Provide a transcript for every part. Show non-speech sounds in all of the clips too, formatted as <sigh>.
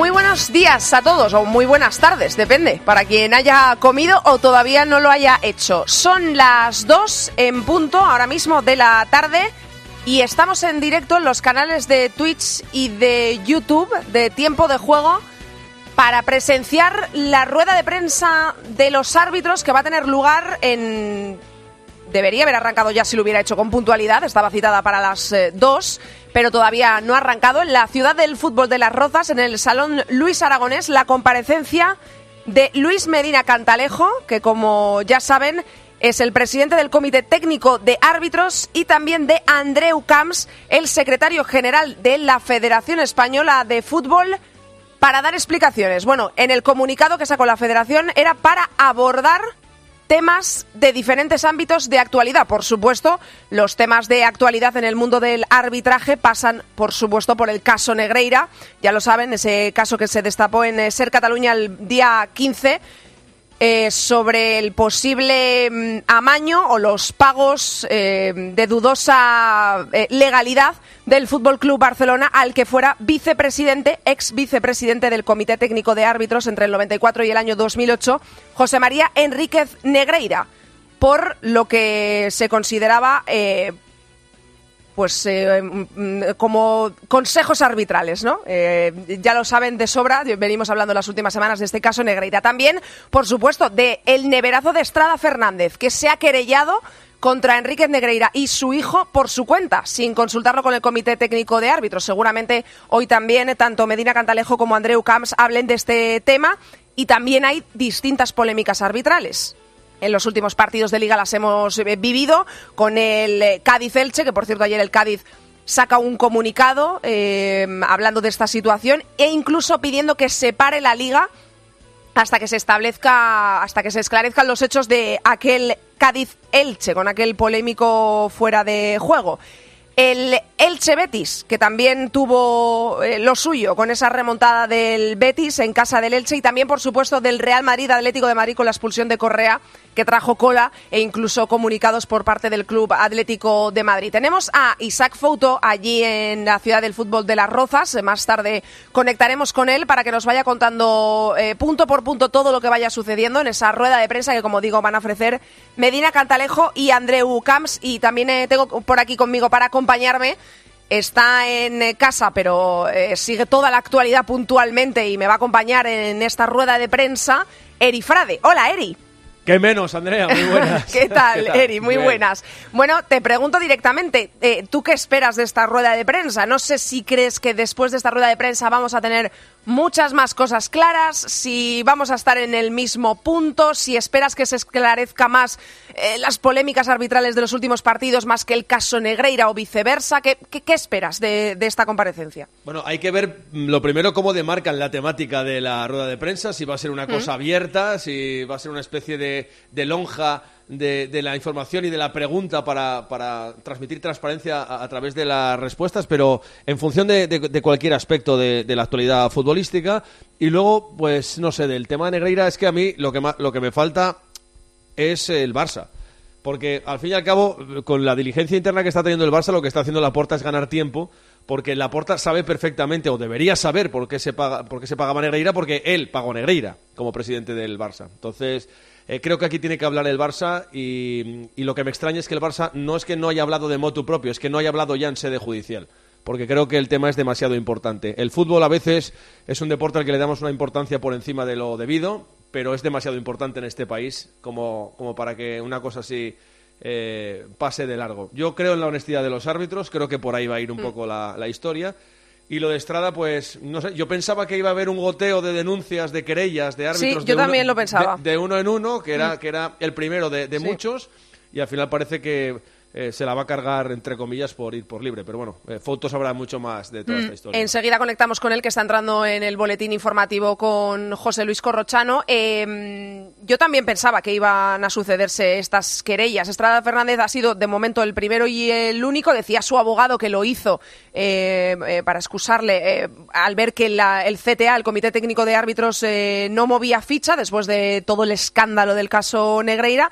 Muy buenos días a todos, o muy buenas tardes, depende, para quien haya comido o todavía no lo haya hecho. Son las 2 en punto ahora mismo de la tarde y estamos en directo en los canales de Twitch y de YouTube de Tiempo de Juego para presenciar la rueda de prensa de los árbitros que va a tener lugar en... Debería haber arrancado ya si lo hubiera hecho con puntualidad, estaba citada para las 2, pero todavía no ha arrancado. En la ciudad del fútbol de Las Rozas, en el Salón Luis Aragonés, la comparecencia de Luis Medina Cantalejo, que como ya saben es el presidente del Comité Técnico de Árbitros y también de Andreu Camps, el secretario general de la Federación Española de Fútbol, para dar explicaciones. Bueno, en el comunicado que sacó la Federación era para abordar temas de diferentes ámbitos de actualidad. Por supuesto, los temas de actualidad en el mundo del arbitraje pasan, por supuesto, por el caso Negreira. Ya lo saben, ese caso que se destapó en eh, Ser Cataluña el día 15 eh, sobre el posible mm, amaño o los pagos eh, de dudosa eh, legalidad del Fútbol Club Barcelona al que fuera vicepresidente, ex vicepresidente del Comité Técnico de Árbitros entre el 94 y el año 2008, José María Enríquez Negreira, por lo que se consideraba pues eh, mm, como consejos arbitrales, ¿no? Eh, ya lo saben de sobra, venimos hablando las últimas semanas de este caso Negreira. También, por supuesto, de el neverazo de Estrada Fernández, que se ha querellado contra Enrique Negreira y su hijo por su cuenta, sin consultarlo con el Comité Técnico de Árbitros. Seguramente hoy también tanto Medina Cantalejo como Andreu Camps hablen de este tema y también hay distintas polémicas arbitrales en los últimos partidos de liga las hemos eh, vivido con el eh, Cádiz-Elche, que por cierto ayer el Cádiz saca un comunicado eh, hablando de esta situación e incluso pidiendo que se pare la liga hasta que se establezca, hasta que se esclarezcan los hechos de aquel Cádiz-Elche, con aquel polémico fuera de juego. El Elche Betis, que también tuvo lo suyo con esa remontada del Betis en casa del Elche y también, por supuesto, del Real Madrid Atlético de Madrid con la expulsión de Correa, que trajo cola e incluso comunicados por parte del Club Atlético de Madrid. Tenemos a Isaac Fouto allí en la ciudad del fútbol de Las Rozas. Más tarde conectaremos con él para que nos vaya contando eh, punto por punto todo lo que vaya sucediendo en esa rueda de prensa que, como digo, van a ofrecer Medina Cantalejo y Andreu Camps. Y también eh, tengo por aquí conmigo para acompañar acompañarme está en eh, casa, pero sigue toda la actualidad puntualmente y me va a acompañar en esta rueda de prensa, Eri Frade. Hola, Eri. ¿Qué menos, Andrea? Muy buenas. <laughs> ¿Qué tal, Eri? Muy buenas. Bueno, te pregunto directamente, eh, ¿tú qué esperas de esta rueda de prensa? No sé si crees que después de esta rueda de prensa vamos a tener muchas más cosas claras, si vamos a estar en el mismo punto, si esperas que se esclarezca más eh, las polémicas arbitrales de los últimos partidos más que el caso Negreira o viceversa. ¿Qué, qué, esperas de, de, esta comparecencia? Bueno, hay que ver mm, lo primero cómo demarcan la temática de la rueda de prensa, si va a ser una cosa abierta, si va a ser una especie de, de lonja de, de, la información y de la pregunta para, para transmitir transparencia a, través de las respuestas, pero en función de, de cualquier aspecto de, la actualidad futbolística. Y luego, pues no sé, del tema de Negreira es que a mí lo que, lo que me falta es el Barça. Porque al fin y al cabo, con la diligencia interna que está teniendo el Barça, lo que está haciendo la Porta es ganar tiempo, porque la Porta sabe perfectamente, o debería saber por qué se, paga, por qué se pagaba Negreira, porque él pagó Negreira como presidente del Barça. Entonces, eh, creo que aquí tiene que hablar el Barça y, y, lo que me extraña es que el Barça no es que no haya hablado de motu propio, es que no haya hablado ya en sede judicial. Porque creo que el tema es demasiado importante. El fútbol a veces es un deporte al que le damos una importancia por encima de lo debido, pero es demasiado importante en este país como, como para que una cosa así eh, pase de largo. Yo creo en la honestidad de los árbitros, creo que por ahí va a ir un mm. poco la, la historia. Y lo de Estrada, pues, no sé, yo pensaba que iba a haber un goteo de denuncias, de querellas, de árbitros. Sí, yo de también uno, lo pensaba. De, de, uno en uno, que era, que era el primero de, de sí. muchos, y al final parece que eh, se la va a cargar, entre comillas, por ir por libre. Pero bueno, eh, Fotos habrá mucho más de toda mm. esta historia. Enseguida conectamos con él, que está entrando en el boletín informativo con José Luis Corrochano. Eh, yo también pensaba que iban a sucederse estas querellas. Estrada Fernández ha sido, de momento, el primero y el único. Decía su abogado que lo hizo eh, para excusarle al ver que la, el CTA, el Comité Técnico de Árbitros, no movía ficha después de todo el escándalo del caso Negreira.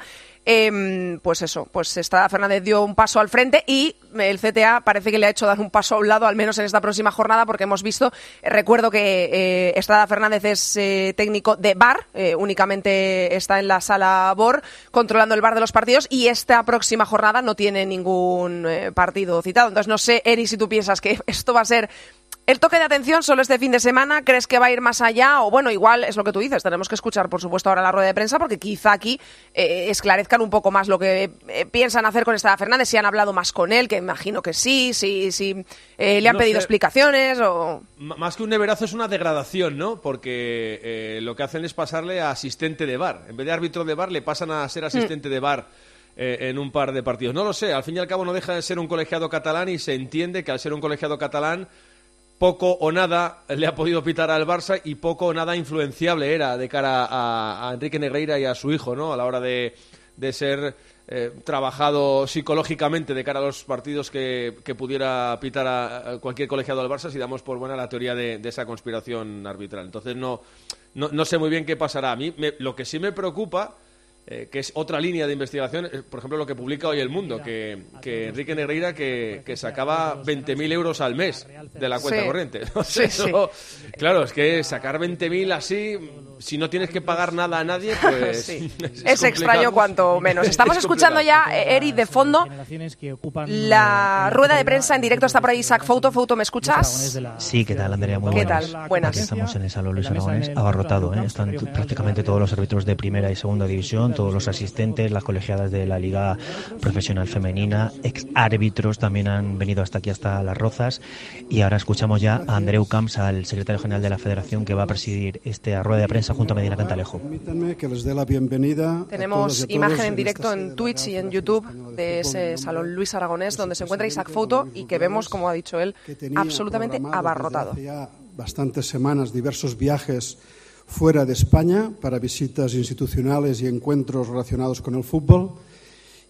Em, pues eso, pues Estrada Fernández dio un paso al frente y el CTA parece que le ha hecho dar un paso a un lado, al menos en esta próxima jornada, porque hemos visto, eh, recuerdo que eh, Estrada Fernández es eh, técnico de bar, únicamente está en la sala BOR controlando el bar de los partidos y esta próxima jornada no tiene ningún partido citado. Entonces no sé, Eri, si tú piensas que <laughs> esto va a ser el toque de atención solo este fin de semana, ¿crees que va a ir más allá? O bueno, igual es lo que tú dices, tenemos que escuchar, por supuesto, ahora la rueda de prensa, porque quizá aquí eh, esclarezcan un poco más lo que eh, piensan hacer con Estrada Fernández, si han hablado más con él, que imagino que sí, si, si eh, le han pedido explicaciones o... más que un neverazo es una degradación, ¿no? Porque lo que hacen es pasarle a asistente de bar. En vez de árbitro de bar, le pasan a ser asistente de bar. en un par de partidos. No lo sé, al fin y al cabo no deja de ser un colegiado catalán y se entiende que al ser un colegiado catalán poco o nada le ha podido pitar al Barça y poco o nada influenciable era de cara a, Enrique Negreira y a su hijo, ¿no? A la hora de, ser eh, trabajado psicológicamente de cara a los partidos que, pudiera pitar a, cualquier colegiado del Barça si damos por buena la teoría de, esa conspiración arbitral. Entonces no, no, sé muy bien qué pasará. A mí lo que sí me preocupa eh, que es otra línea de investigación, eh, por ejemplo, lo que publica hoy El Mundo, que, Enrique Negreira que, que sacaba 20.000 euros al mes de la cuenta corriente. <laughs> Claro, es que sacar 20.000 así, si no tienes que pagar nada a nadie, <laughs> pues es, <laughs> extraño cuanto menos. <laughs> Estamos escuchando ya, eh, Eri, de fondo, la rueda de prensa en directo está por ahí Isaac Foto. Foto, ¿me escuchas? Sí, ¿qué tal, Andrea? Muy ¿Qué tal? Buenas. estamos en el Salón Luis Aragonés, abarrotado. Están prácticamente todos los árbitros de primera y segunda división todos los asistentes, las colegiadas de la Liga Profesional Femenina, ex árbitros también han venido hasta aquí, hasta Las Rozas. Y ahora escuchamos ya a Andreu Camps, al secretario general de la Federación, que va a presidir esta rueda de prensa junto a Medina Cantalejo. que les dé la bienvenida. Tenemos imagen en directo en Twitch y en YouTube de ese Salón Luis Aragonés, donde se encuentra Isaac Foto y que vemos, como ha dicho él, absolutamente abarrotado. bastantes semanas, diversos viajes fuera de España para visitas institucionales y encuentros relacionados con el fútbol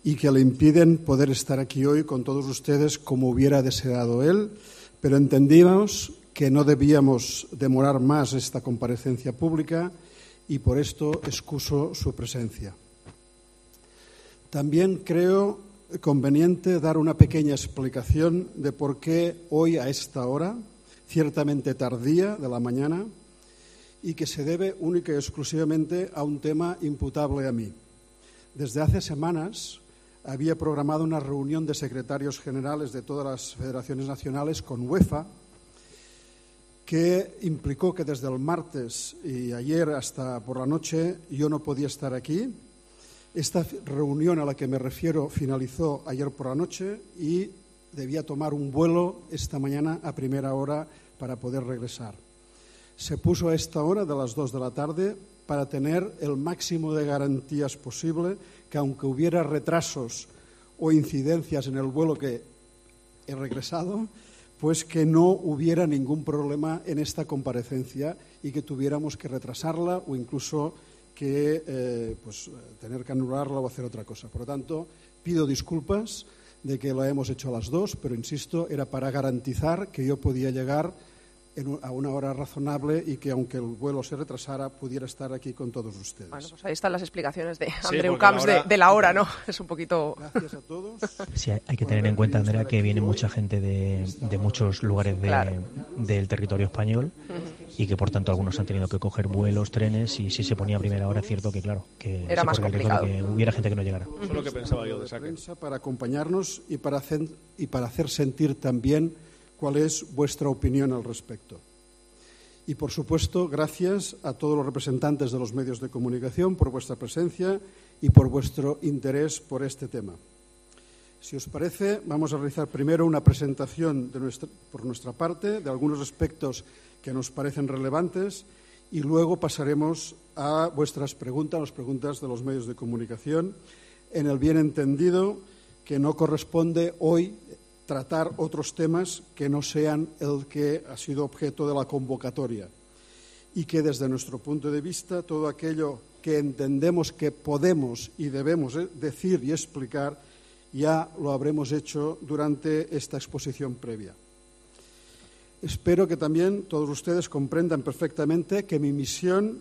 y que le impiden poder estar aquí hoy con todos ustedes como hubiera deseado él, pero entendimos que no debíamos demorar más esta comparecencia pública y por esto excuso su presencia. También creo conveniente dar una pequeña explicación de por qué hoy a esta hora, ciertamente tardía de la mañana, y que se debe única y exclusivamente a un tema imputable a mí. Desde hace semanas había programado una reunión de secretarios generales de todas las federaciones nacionales con UEFA, que implicó que desde el martes y ayer hasta por la noche yo no podía estar aquí. Esta reunión a la que me refiero finalizó ayer por la noche y debía tomar un vuelo esta mañana a primera hora para poder regresar se puso a esta hora de las dos de la tarde para tener el máximo de garantías posible que aunque hubiera retrasos o incidencias en el vuelo que he regresado, pues que no hubiera ningún problema en esta comparecencia y que tuviéramos que retrasarla o incluso que eh, pues, tener que anularla o hacer otra cosa. Por lo tanto, pido disculpas de que lo hemos hecho a las dos, pero insisto, era para garantizar que yo podía llegar a una hora razonable y que aunque el vuelo se retrasara pudiera estar aquí con todos ustedes. Bueno, pues ahí están las explicaciones de Andreu Camps de, la hora, ¿no? <laughs> Es un poquito... Gracias a todos. Sí, hay que tener en cuenta, Andrea, que viene mucha gente de, de muchos lugares del territorio español y que por tanto algunos han tenido que coger vuelos, trenes y si se ponía a primera hora es cierto que claro, que era más complicado. que hubiera gente que no llegara. Eso es lo que pensaba yo de prensa para acompañarnos y para hacer, y para hacer sentir también cuál es vuestra opinión al respecto. Y, por supuesto, gracias a todos los representantes de los medios de comunicación por vuestra presencia y por vuestro interés por este tema. Si os parece, vamos a realizar primero una presentación por nuestra parte de algunos aspectos que nos parecen relevantes y luego pasaremos a vuestras preguntas, las preguntas de los medios de comunicación, en el bien entendido que no corresponde hoy tratar otros temas que no sean el que ha sido objeto de la convocatoria y que desde nuestro punto de vista todo aquello que entendemos que podemos y debemos eh, decir y explicar ya lo habremos hecho durante esta exposición previa. Espero que también todos ustedes comprendan perfectamente que mi misión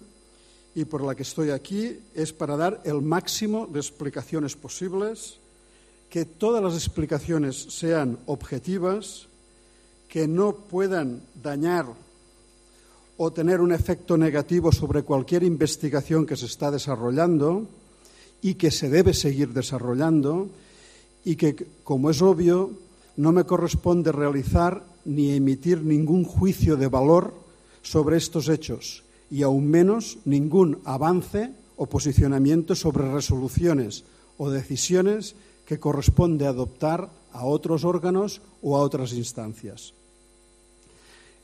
y por la que estoy aquí es para dar el máximo de explicaciones posibles, que todas las explicaciones sean objetivas, que no puedan dañar o tener un efecto negativo sobre cualquier investigación que se está desarrollando y que se debe seguir desarrollando y que, como es obvio, no me corresponde realizar ni emitir ningún juicio de valor sobre estos hechos y aún menos ningún avance o posicionamiento sobre resoluciones o decisiones que corresponde adoptar a otros órganos o a otras instancias.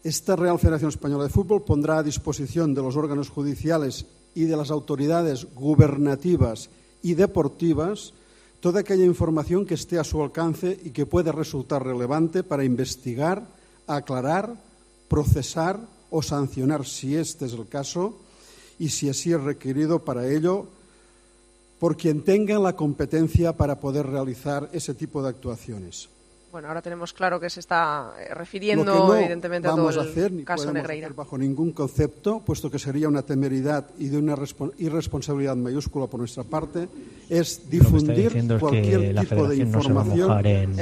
Esta Real Federación Española de Fútbol pondrá a disposición de los órganos judiciales y de las autoridades gubernativas y deportivas toda aquella información que esté a su alcance y que pueda resultar relevante para investigar, aclarar, procesar o sancionar, si este es el caso, y si así es requerido para ello, por quien tenga la competencia para poder realizar ese tipo de actuaciones. Bueno, ahora tenemos claro que se está eh, refiriendo, evidentemente, a todo el hacer, ni caso Negreira. Hacer bajo ningún concepto, puesto que sería una temeridad y de una irresponsabilidad mayúscula por nuestra parte, es difundir cualquier tipo de información. en,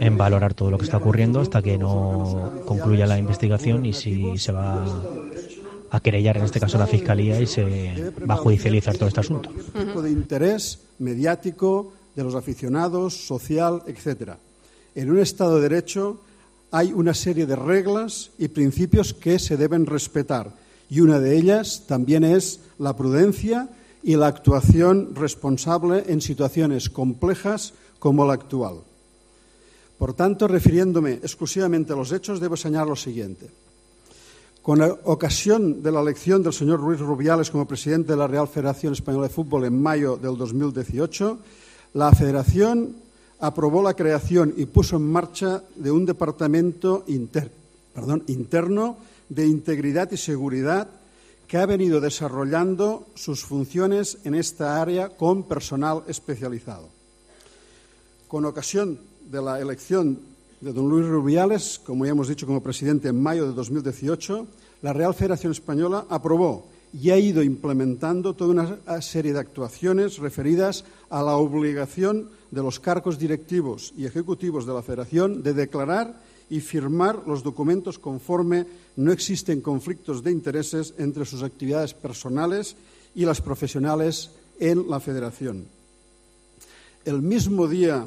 en valorar todo lo que está ocurriendo hasta que no concluya la investigación y si se va a querellar en este caso la Fiscalía y se va a judicializar todo este asunto. De interés mediático de los aficionados, social, etc. En un Estado de Derecho hay una serie de reglas y principios que se deben respetar y una de ellas también es la prudencia y la actuación responsable en situaciones complejas como la actual. Por tanto, refiriéndome exclusivamente a los hechos, debo señalar lo siguiente. Con ocasión de la elección del señor Ruiz Rubiales como presidente de la Real Federación Española de Fútbol en mayo del 2018, la Federación aprobó la creación y puso en marcha de un departamento interno de integridad y seguridad que ha venido desarrollando sus funciones en esta área con personal especializado. Con ocasión de la elección de don Luis Rubiales, como ya hemos dicho como presidente en mayo de 2018, la Real Federación Española aprobó y ha ido implementando toda una serie de actuaciones referidas a la obligación de los cargos directivos y ejecutivos de la Federación de declarar y firmar los documentos conforme no existen conflictos de intereses entre sus actividades personales y las profesionales en la Federación. El mismo día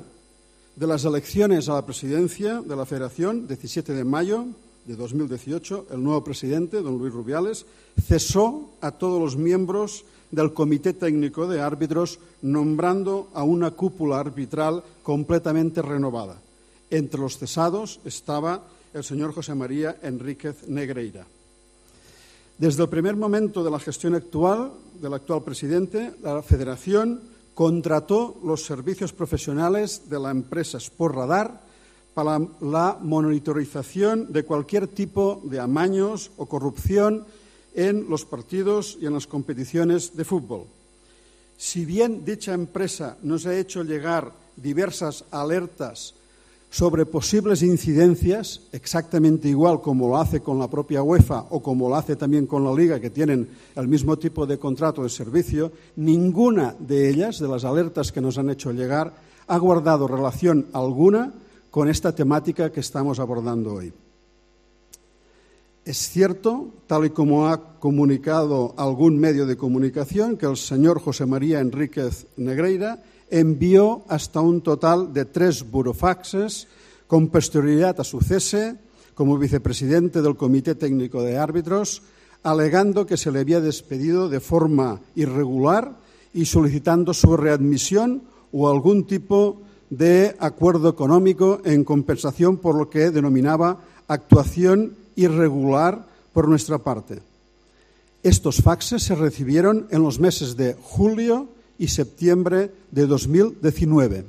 de las elecciones a la presidencia de la Federación, 17 de mayo, de 2018, el nuevo presidente, don Luis Rubiales, cesó a todos los miembros del Comité Técnico de Árbitros, nombrando a una cúpula arbitral completamente renovada. Entre los cesados estaba el señor José María Enríquez Negreira. Desde el primer momento de la gestión actual del actual presidente, la Federación contrató los servicios profesionales de la empresa Sport Radar para la monitorización de cualquier tipo de amaños o corrupción en los partidos y en las competiciones de fútbol. Si bien dicha empresa nos ha hecho llegar diversas alertas sobre posibles incidencias, exactamente igual como lo hace con la propia UEFA o como lo hace también con la Liga, que tienen el mismo tipo de contrato de servicio, ninguna de ellas, de las alertas que nos han hecho llegar, ha guardado relación alguna con esta temática que estamos abordando hoy. Es cierto, tal y como ha comunicado algún medio de comunicación, que el señor José María Enríquez Negreira envió hasta un total de tres burofaxes con posterioridad a su cese como vicepresidente del Comité Técnico de Árbitros, alegando que se le había despedido de forma irregular y solicitando su readmisión o algún tipo de acuerdo económico en compensación por lo que denominaba actuación irregular por nuestra parte. Estos faxes se recibieron en los meses de julio y septiembre de 2019.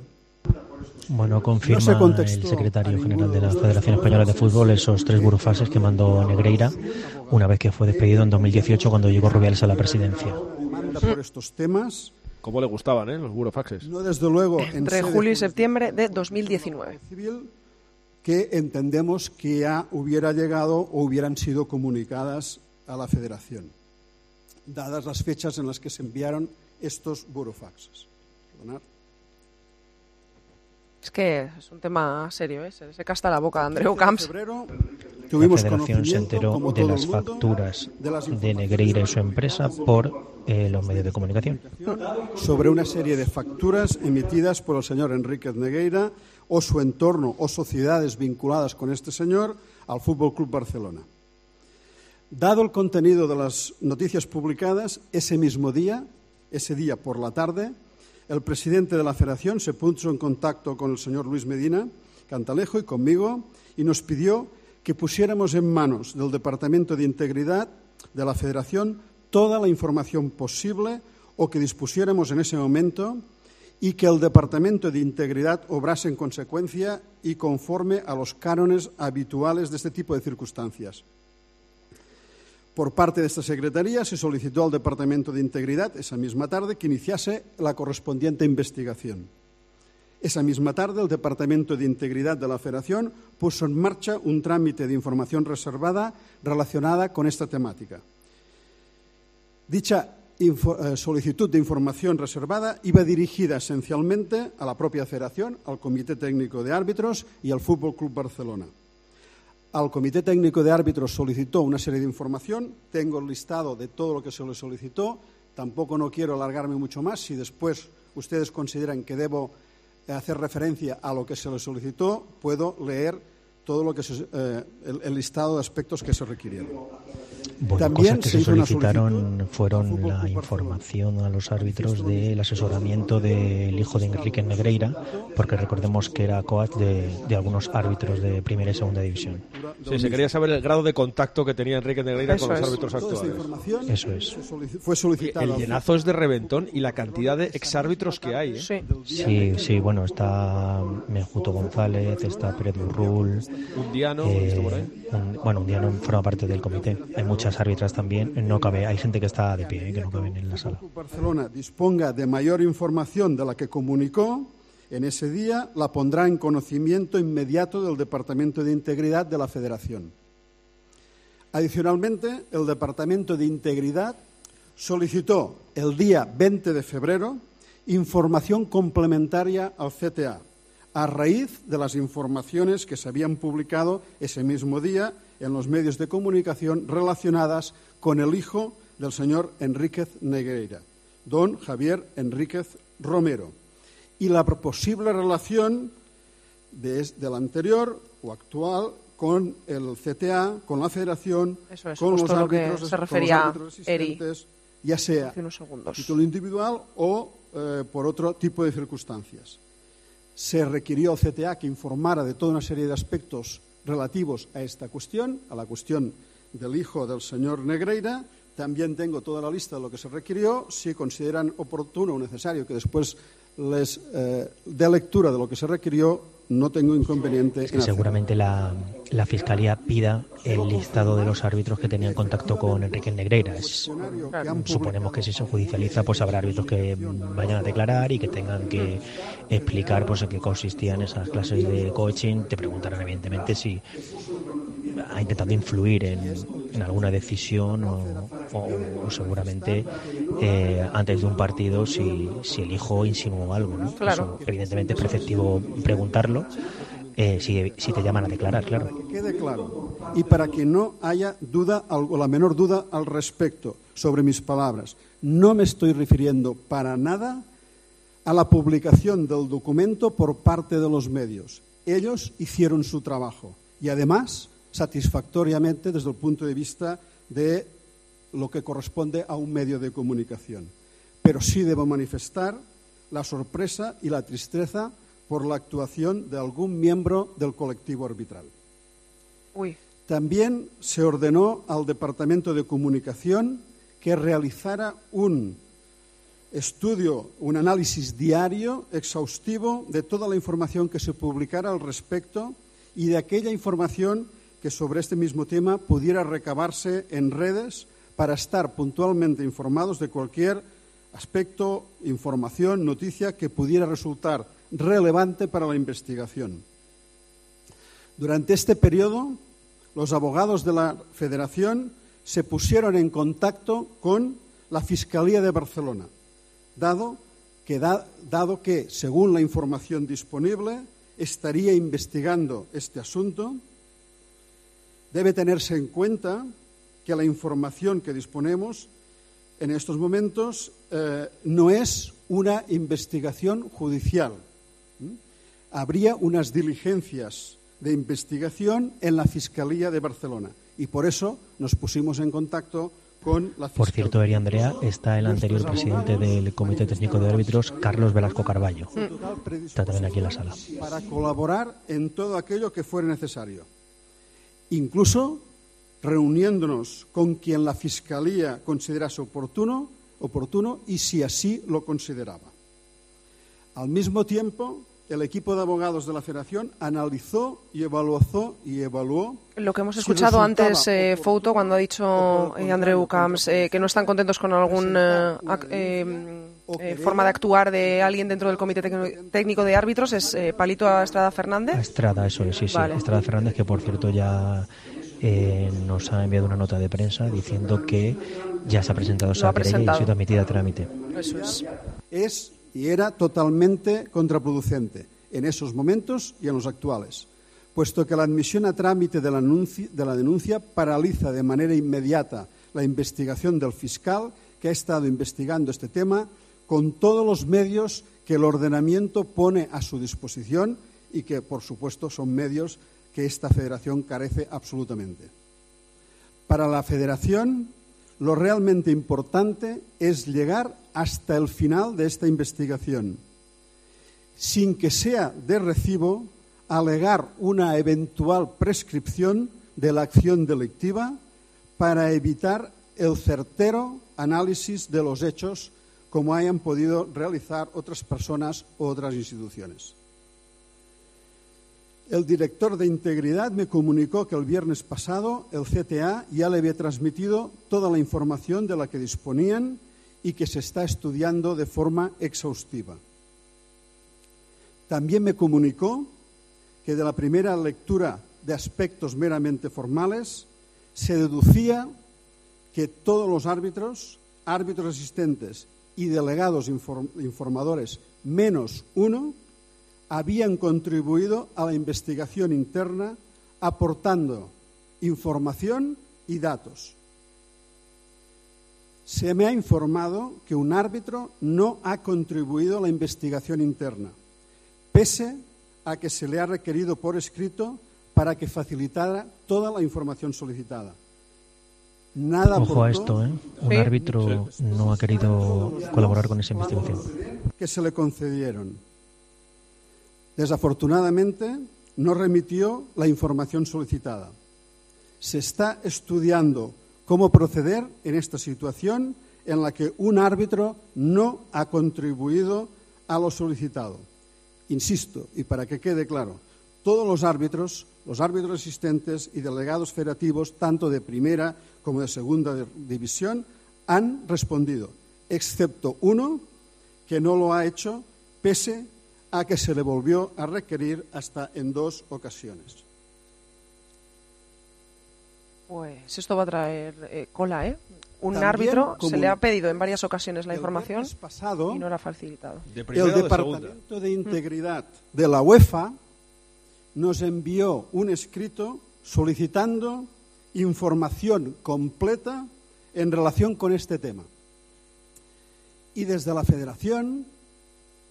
Bueno, confirma el secretario general de la Federación Española de Fútbol esos tres burofaxes que mandó Negreira una vez que fue despedido en 2018 cuando llegó Rubiales a la presidencia. Por estos temas ¿Cómo le gustaban eh, los burofaxes? No, desde luego. Entre julio y septiembre de 2019. Civil que entendemos que ya hubiera llegado o hubieran sido comunicadas a la Federación. dadas las fechas en las que se enviaron estos burofaxes. Es que es un tema serio, ¿eh? se casta la boca de Andreu Camps. Tuvimos la Federación se enteró de las facturas de Negreira y su empresa por eh, los medios de comunicación. Sobre una serie de facturas emitidas por el señor Enríquez Negreira o su entorno o sociedades vinculadas con este señor al Fútbol Club Barcelona. Dado el contenido de las noticias publicadas, ese mismo día, ese día por la tarde, el presidente de la Federación se puso en contacto con el señor Luis Medina Cantalejo y conmigo y nos pidió que pusiéramos en manos del Departamento de Integridad de la Federación toda la información posible o que dispusiéramos en ese momento y que el Departamento de Integridad obrase en consecuencia y conforme a los cánones habituales de este tipo de circunstancias. Por parte de esta Secretaría se solicitó al Departamento de Integridad esa misma tarde que iniciase la correspondiente investigación. Esa misma tarde, el Departamento de Integridad de la Federación puso en marcha un trámite de información reservada relacionada con esta temática. Dicha eh, solicitud de información reservada iba dirigida esencialmente a la propia Federación, al Comité Técnico de Árbitros y al Fútbol Club Barcelona. Al Comité Técnico de Árbitros solicitó una serie de información. Tengo el listado de todo lo que se le solicitó. Tampoco no quiero alargarme mucho más. Si después ustedes consideran que debo hacer referencia a lo que se le solicitó, puedo leer todo lo que eh, el, listado de aspectos que se requirieron. También cosas que se, solicitaron fueron la información a los árbitros del asesoramiento del hijo de Enrique Negreira, porque recordemos que era coach de, algunos árbitros de primera y segunda división. Sí, se quería saber el grado de contacto que tenía Enrique Negreira con los árbitros actuales. Eso es. Fue solicitado. El llenazo es de reventón y la cantidad de exárbitros que hay. ¿eh? Sí. sí, bueno, está Menjuto González, está Pérez Burrul. Un diano, eh, por ahí? bueno, un diano forma parte del comité. Hay muchas árbitras también. No cabe, hay gente que está de pie, ¿eh? que no cabe en la sala. Barcelona disponga de mayor información de la que comunicó en ese día, la pondrá en conocimiento inmediato del Departamento de Integridad de la Federación. Adicionalmente, el Departamento de Integridad solicitó el día 20 de febrero información complementaria al CTA a raíz de las informaciones que se habían publicado ese mismo día en los medios de comunicación relacionadas con el hijo del señor Enríquez Negreira, don Javier Enríquez Romero, y la posible relación de, del anterior o actual con el CTA, con la Federación, con los árbitros, se refería ya sea título individual o eh, por otro tipo de circunstancias se requirió al CTA que informara de toda una serie de aspectos relativos a esta cuestión, a la cuestión del hijo del señor Negreira. También tengo toda la lista de lo que se requirió. Si consideran oportuno o necesario que después les eh, dé lectura de lo que se requirió, no tengo inconveniente. seguramente la, la, Fiscalía pida el listado de los árbitros que tenían contacto con Enrique Negreira. suponemos que si se judicializa, pues habrá árbitros que vayan a declarar y que tengan que explicar pues, en qué consistían esas clases de coaching. Te preguntarán, evidentemente, si ha intentado influir en, alguna decisión o, seguramente eh, antes de un partido si, si el hijo insinuó algo. ¿no? Claro. evidentemente es preceptivo preguntarlo eh, si, si, te llaman a declarar, claro. Para que quede claro y para que no haya duda o la menor duda al respecto sobre mis palabras, no me estoy refiriendo para nada a la publicación del documento por parte de los medios. Ellos hicieron su trabajo y además satisfactoriamente desde el punto de vista de lo que corresponde a un medio de comunicación. Pero sí debo manifestar la sorpresa y la tristeza por la actuación de algún miembro del colectivo arbitral. También se ordenó al Departamento de Comunicación que realizara un estudio, un análisis diario, exhaustivo, de toda la información que se publicara al respecto y de aquella información que sobre este mismo tema pudiera recabarse en redes para estar puntualmente informados de cualquier aspecto, información, noticia que pudiera resultar relevante para la investigación. Durante este periodo, los abogados de la Federación se pusieron en contacto con la Fiscalía de Barcelona, dado que, dado que, según la información disponible, estaría investigando este asunto, debe tenerse en cuenta que la información que disponemos en estos momentos eh, no es una investigación judicial. Habría unas diligencias de investigación en la Fiscalía de Barcelona y por eso nos pusimos en contacto con la Fiscalía. Por cierto, Eri Andrea, está el anterior presidente del Comité Técnico de Árbitros, Carlos Velasco Carballo. Está también aquí en la sala. Para colaborar en todo aquello que fuera necesario. Incluso reuniéndonos con quien la Fiscalía considerase oportuno, oportuno y si así lo consideraba. Al mismo tiempo, el equipo de abogados de la Federación analizó y evaluó y evaluó lo que hemos escuchado antes, eh, Fouto, cuando ha dicho eh, Andreu Camps eh, que no están contentos con alguna eh, forma de actuar de alguien dentro del comité técnico de árbitros, es Palito Estrada Fernández. Estrada, eso es, sí, sí. Estrada Fernández, que por cierto ya nos ha enviado una nota de prensa diciendo que ya se ha presentado esa querella y ha sido admitida a trámite. Eso es. Es y era totalmente contraproducente en esos momentos y en los actuales, puesto que la admisión a trámite de la, de la denuncia paraliza de manera inmediata la investigación del fiscal que ha estado investigando este tema con todos los medios que el ordenamiento pone a su disposición y que, por supuesto, son medios que esta federación carece absolutamente. Para la federación, lo realmente importante es llegar hasta el final de esta investigación, sin que sea de recibo alegar una eventual prescripción de la acción delictiva para evitar el certero análisis de los hechos como hayan podido realizar otras personas u otras instituciones. El director de Integridad me comunicó que el viernes pasado el CTA ya le había transmitido toda la información de la que disponían y que se está estudiando de forma exhaustiva. También me comunicó que de la primera lectura de aspectos meramente formales se deducía que todos los árbitros, árbitros asistentes y delegados informadores menos uno, habían contribuido a la investigación interna aportando información y datos. Se me ha informado que un árbitro no ha contribuido a la investigación interna, pese a que se le ha requerido por escrito para que facilitara toda la información solicitada. Nada Ojo a esto, ¿eh? Un árbitro no ha querido colaborar con esa investigación. Que se le concedieron. Desafortunadamente, no remitió la información solicitada. Se está estudiando cómo proceder en esta situación en la que un árbitro no ha contribuido a lo solicitado. Insisto, y para que quede claro, todos los árbitros, los árbitros asistentes y delegados federativos, tanto de primera como de segunda división, han respondido, excepto uno que no lo ha hecho pese a que se le volvió a requerir hasta en dos ocasiones. Pues esto va a traer eh, cola, ¿eh? Un árbitro se le ha pedido en varias ocasiones la información y no la ha facilitado. el Departamento de Integridad de la UEFA nos envió un escrito solicitando información completa en relación con este tema. Y desde la Federación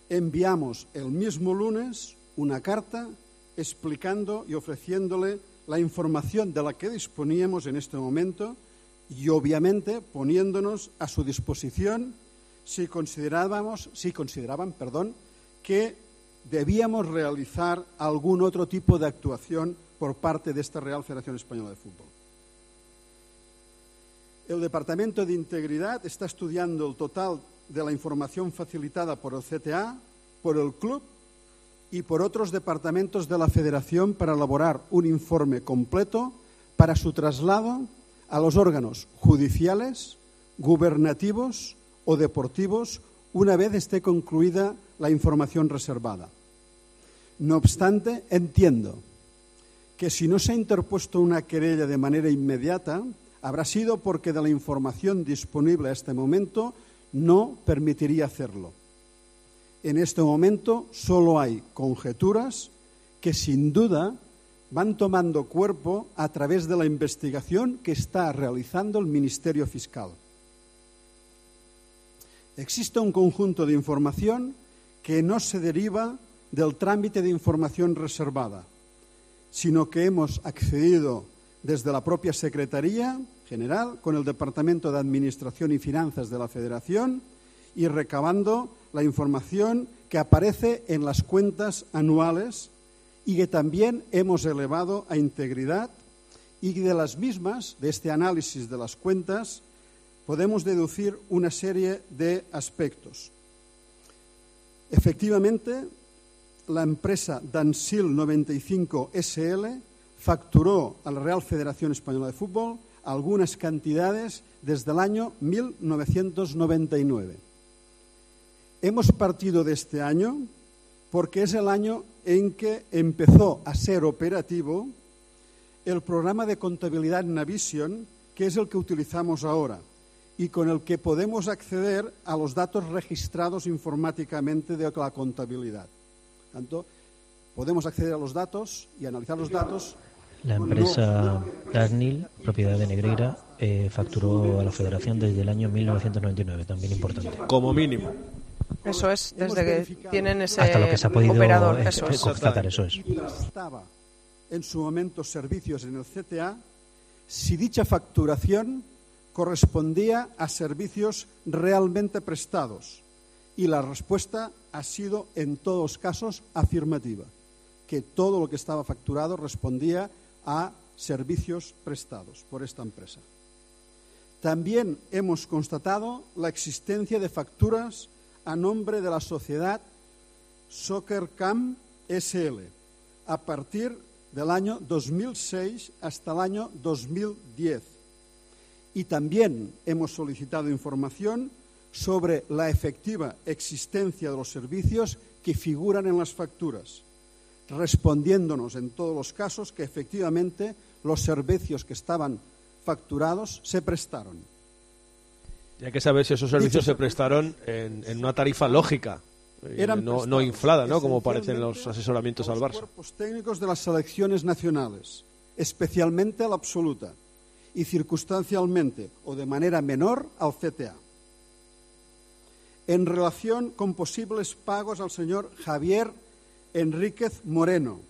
enviamos el mismo lunes una carta explicando y ofreciéndole la información de la que disponíamos en este momento y obviamente poniéndonos a su disposición si considerábamos, si consideraban, perdón, que debíamos realizar algún otro tipo de actuación por parte de esta Real Federación Española de Fútbol. El Departamento de Integridad está estudiando el total de la información facilitada por el CTA, por el club y por otros departamentos de la Federación para elaborar un informe completo para su traslado a los órganos judiciales, gubernativos o deportivos una vez esté concluida la información reservada. No obstante, entiendo que si no se ha interpuesto una querella de manera inmediata, habrá sido porque de la información disponible a este momento no permitiría hacerlo. En este momento solo hay conjeturas que sin duda van tomando cuerpo a través de la investigación que está realizando el Ministerio Fiscal. Existe un conjunto de información que no se deriva del trámite de información reservada, sino que hemos accedido desde la propia Secretaría General con el Departamento de Administración y Finanzas de la Federación y recabando la información que aparece en las cuentas anuales y que también hemos elevado a integridad y de las mismas, de este análisis de las cuentas, podemos deducir una serie de aspectos. Efectivamente, la empresa Dansil 95 SL facturó a la Real Federación Española de Fútbol algunas cantidades desde el año 1999. Hemos partido de este año porque es el año en que empezó a ser operativo el programa de contabilidad Navision, que es el que utilizamos ahora y con el que podemos acceder a los datos registrados informáticamente de la contabilidad. Podemos acceder a los datos y analizar los datos. La empresa Darnil, propiedad de Negreira, eh, facturó a la Federación desde el año 1999, también importante. Como mínimo. Eso es, desde que tienen ese Hasta lo que se ha podido operador. Eso es. constatar, eso es. Estaba en su momento servicios en el CTA si dicha facturación correspondía a servicios realmente prestados. Y la respuesta ha sido, en todos casos, afirmativa, que todo lo que estaba facturado respondía a servicios prestados por esta empresa. También hemos constatado la existencia de facturas a nombre de la sociedad Soccer Camp SL a partir del año 2006 hasta el año 2010. Y también hemos solicitado información sobre la efectiva existencia de los servicios que figuran en las facturas, respondiéndonos en todos los casos que efectivamente los servicios que estaban facturados se prestaron. Y hay que saber si esos servicios se prestaron en, en una tarifa lógica, Eran no, inflada, ¿no? Como parecen los asesoramientos al los Barça. cuerpos técnicos de las selecciones nacionales, especialmente a la absoluta, y circunstancialmente o de manera menor al CTA. En relación con posibles pagos al señor Javier Enríquez Moreno,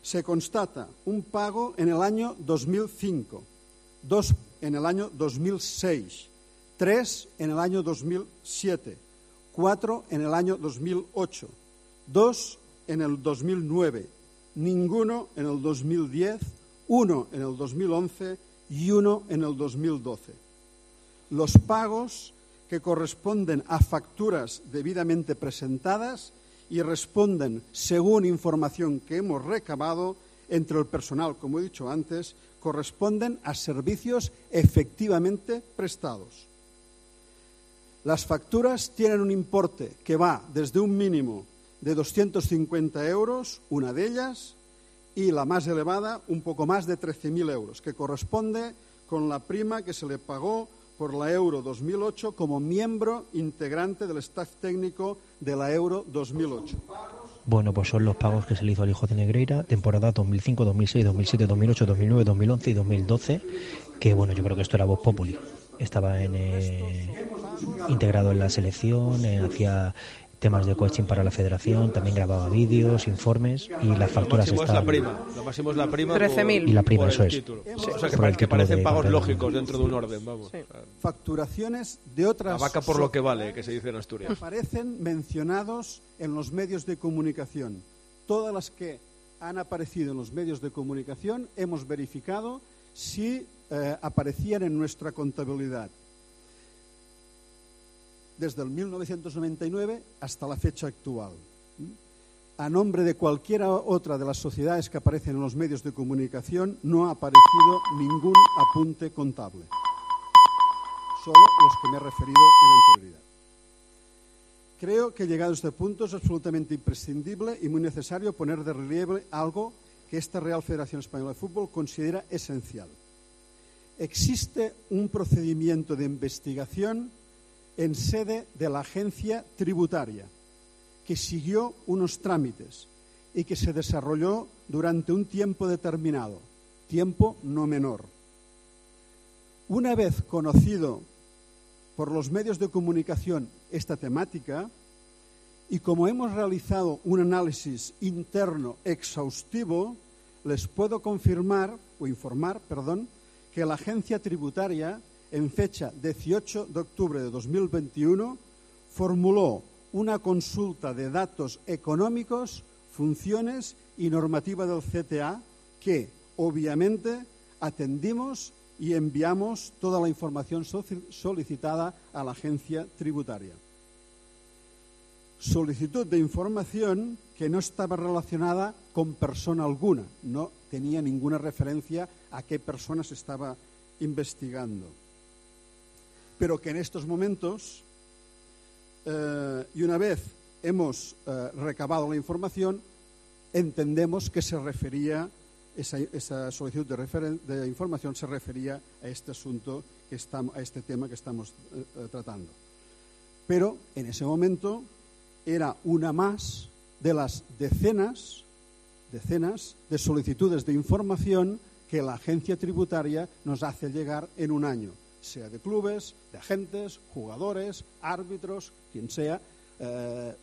se constata un pago en el año 2005, dos en el año 2006, tres en el año 2007, cuatro en el año 2008, dos en el 2009, ninguno en el 2010, uno en el 2011 y uno en el 2012. Los pagos que corresponden a facturas debidamente presentadas y responden, según información que hemos recabado entre el personal, como he dicho antes, corresponden a servicios efectivamente prestados. Las facturas tienen un importe que va desde un mínimo de 250 euros, una de ellas, y la más elevada, un poco más de 13.000 euros, que corresponde con la prima que se le pagó por la Euro 2008 como miembro integrante del staff técnico de la Euro 2008. Bueno, pues son los pagos que se le hizo al hijo de Negreira, temporada 2005, 2006, 2007, 2008, 2009, 2011 y 2012, que bueno, yo creo que esto era Voz Populi. Estaba en, eh, integrado en la selección, eh, hacía temas de coaching para la federación, también grababa vídeos, informes y las Lo facturas máximo es estaban... la prima. Lo máximo es la prima. 13.000. por- Y la prima, por eso el es. título. Sí. O sea, que, Por el que parecen de pagos campeón. lógicos dentro de un orden, vamos. Sí. Facturaciones de La otras vaca por lo que vale, que se dice en Asturias. aparecen mencionados en los medios de comunicación. Todas las que han aparecido en los medios de comunicación hemos verificado si eh, aparecían en nuestra contabilidad. Desde el 1999 hasta la fecha actual. A nombre de cualquiera otra de las sociedades que aparecen en los medios de comunicación no ha aparecido ningún apunte contable. Solo los que me he referido en anterioridad. Creo que llegado a este punto es absolutamente imprescindible y muy necesario poner de relieve algo que esta Real Federación Española de Fútbol considera esencial. existe un procedimiento de investigación en sede de la agencia tributaria que siguió unos trámites y que se desarrolló durante un tiempo determinado, tiempo no menor. Una vez conocido por los medios de comunicación esta temática, y como hemos realizado un análisis interno exhaustivo, les puedo confirmar o informar, perdón, que la agencia tributaria en fecha 18 de octubre de 2021 formuló una consulta de datos económicos, funciones y normativa del CTA que, obviamente, atendimos y enviamos toda la información solicitada a la agencia tributaria. Solicitud de información que no estaba relacionada con persona alguna, no tenía ninguna referencia a qué persona se estaba investigando. Pero que en estos momentos, eh, y una vez hemos eh, recabado la información, entendemos que se refería, esa, solicitud de, información se refería a este asunto, a este tema que estamos eh, tratando. Pero en ese momento era una más de las decenas, decenas de solicitudes de información que la agencia tributaria nos hace llegar en un año, sea de clubes, de agentes, jugadores, árbitros, quien sea, eh,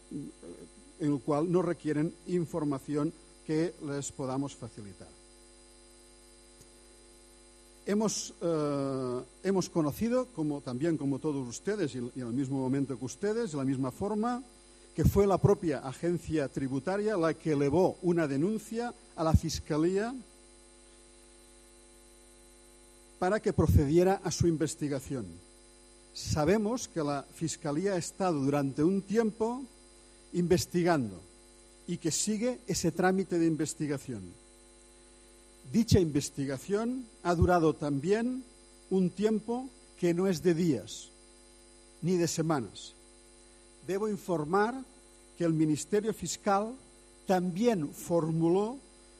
en el cual no requieren información que les podamos facilitar. Hemos, eh, hemos conocido, como, también como todos ustedes, y, y en el mismo momento que ustedes, de la misma forma, que fue la propia agencia tributaria la que elevó una denuncia a la Fiscalía para que procediera a su investigación. Sabemos que la Fiscalía ha estado durante un tiempo investigando y que sigue ese trámite de investigación. Dicha investigación ha durado también un tiempo que no es de días ni de semanas, debo informar que el Ministerio Fiscal también formuló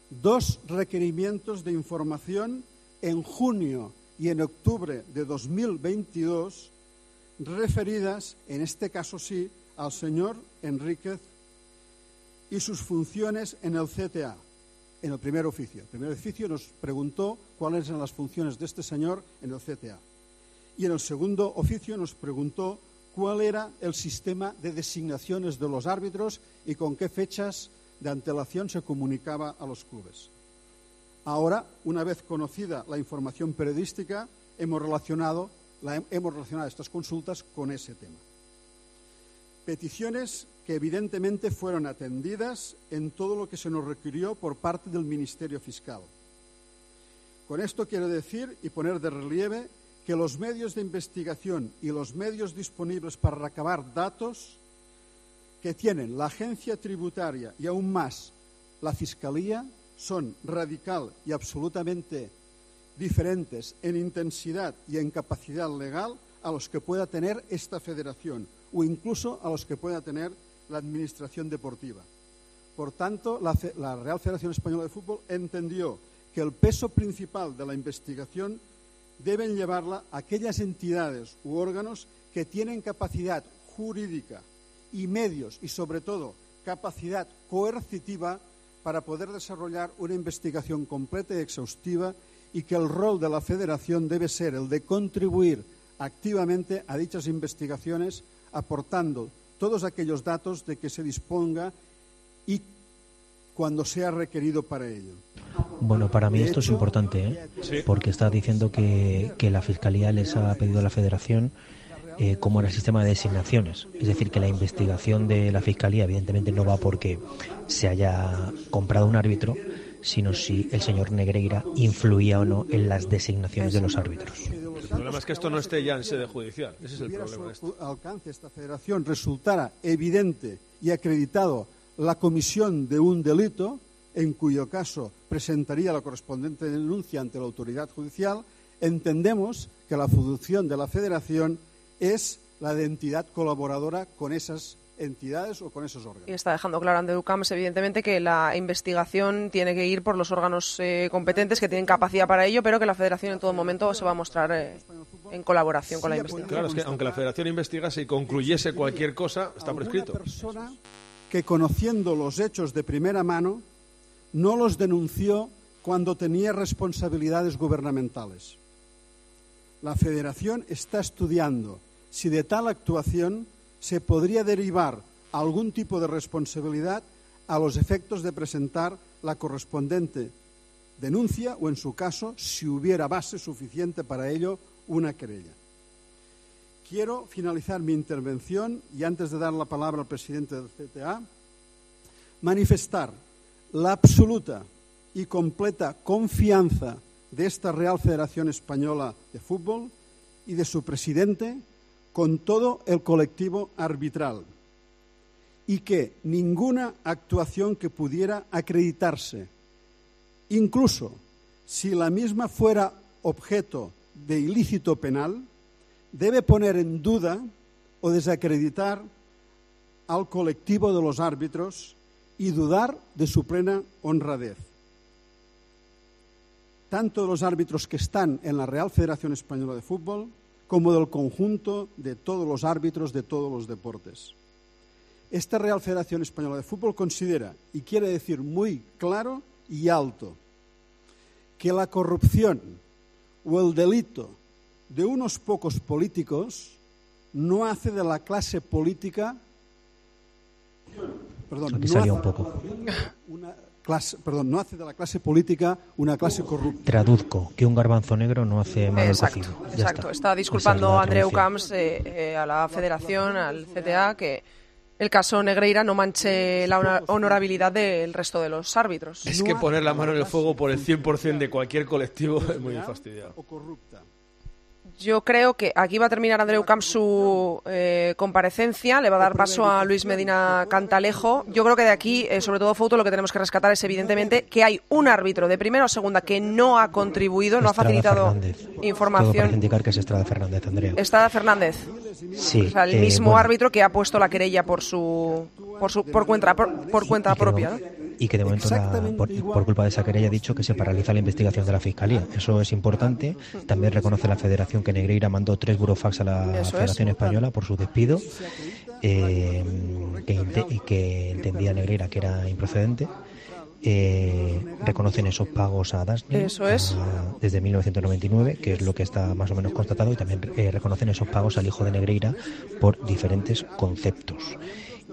dos requerimientos de información en junio y en octubre de 2022 referidas, en este caso sí, al señor Enríquez y sus funciones en el CTA, en el primer oficio. El primer oficio nos preguntó cuáles eran las funciones de este señor en el CTA. Y en el segundo oficio nos preguntó cuál era el sistema de designaciones de los árbitros y con qué fechas de antelación se comunicaba a los clubes. Ahora, una vez conocida la información periodística, hemos relacionado, estas consultas con ese tema. Peticiones que evidentemente fueron atendidas en todo lo que se nos requirió por parte del Ministerio Fiscal. Con esto quiero decir y poner de relieve que los medios de investigación y los medios disponibles para recabar datos que tienen la agencia tributaria y aún más la Fiscalía son radical y absolutamente diferentes en intensidad y en capacidad legal a los que pueda tener esta federación o incluso a los que pueda tener la Administración Deportiva. Por tanto, la, Real Federación Española de Fútbol entendió que el peso principal de la investigación deben llevarla aquellas entidades u órganos que tienen capacidad jurídica y medios y, sobre todo, capacidad coercitiva para poder desarrollar una investigación completa y exhaustiva y que el rol de la Federación debe ser el de contribuir activamente a dichas investigaciones aportando todos aquellos datos de que se disponga y cuando sea requerido para ello. Bueno, para mí esto es importante, ¿eh? porque está diciendo que, la Fiscalía les ha pedido a la Federación eh, cómo era el sistema de designaciones. Es decir, que la investigación de la Fiscalía evidentemente no va porque se haya comprado un árbitro, sino si el señor Negreira influía o no en las designaciones de los árbitros. El problema es que esto no esté ya en sede judicial. Ese es el problema. alcance esta federación resultara evidente y acreditado la comisión de un delito, en cuyo caso presentaría la correspondiente denuncia ante la autoridad judicial, entendemos que la función de la Federación es la de entidad colaboradora con esas entidades o con esos órganos. Y está dejando claro Andrew Camps, evidentemente, que la investigación tiene que ir por los órganos eh, competentes que tienen capacidad para ello, pero que la Federación en todo momento se va a mostrar eh, en colaboración con la investigación. Claro, es que aunque la Federación investigase y concluyese cualquier cosa, está prescrito. persona que conociendo los hechos de primera mano no los denunció cuando tenía responsabilidades gubernamentales. La Federación está estudiando si de tal actuación se podría derivar algún tipo de responsabilidad a los efectos de presentar la correspondiente denuncia o, en su caso, si hubiera base suficiente para ello, una querella. Quiero finalizar mi intervención y antes de dar la palabra al presidente del CTA, manifestar la absoluta y completa confianza de esta Real Federación Española de Fútbol y de su presidente con todo el colectivo arbitral y que ninguna actuación que pudiera acreditarse, incluso si la misma fuera objeto de ilícito penal, debe poner en duda o desacreditar al colectivo de los árbitros y dudar de su plena honradez. Tanto de los árbitros que están en la Real Federación Española de Fútbol como del conjunto de todos los árbitros de todos los deportes. Esta Real Federación Española de Fútbol considera, y quiere decir muy claro y alto, que la corrupción o el delito de unos pocos políticos no hace de la clase política perdón, no hace, un poco. Una clase, perdón, no hace de la clase política una clase corrupta. Traduzco, que un garbanzo negro no hace mal Exacto, exacto. Está. está disculpando Andreu Camps eh, eh, a la Federación, al CTA, que el caso Negreira no manche la honorabilidad del resto de los árbitros. Es que poner la mano en el fuego por el 100% de cualquier colectivo es muy fastidiado. Yo creo que aquí va a terminar Andreu Camps su eh, comparecencia, le va a dar paso a Luis Medina Cantalejo. Yo creo que de aquí, eh, sobre todo Foto, lo que tenemos que rescatar es evidentemente que hay un árbitro de primera o segunda que no ha contribuido, no ha facilitado información. Todo indicar que es Estrada Fernández, Andrea. Estrada Fernández. Sí. O sea, el eh, mismo árbitro que ha puesto la querella por su por su por cuenta por, cuenta propia. ¿no? y que de momento por, culpa de esa querella ha dicho que se paraliza la investigación de la Fiscalía. Eso es importante. También reconoce la Federación que Negreira mandó tres burofax a la Federación Española por su despido, eh, que, que entendía Negreira que era improcedente. Eh, reconocen esos pagos a Dasni Eso es. desde 1999, que es lo que está más o menos constatado, y también eh, reconocen esos pagos al hijo de Negreira por diferentes conceptos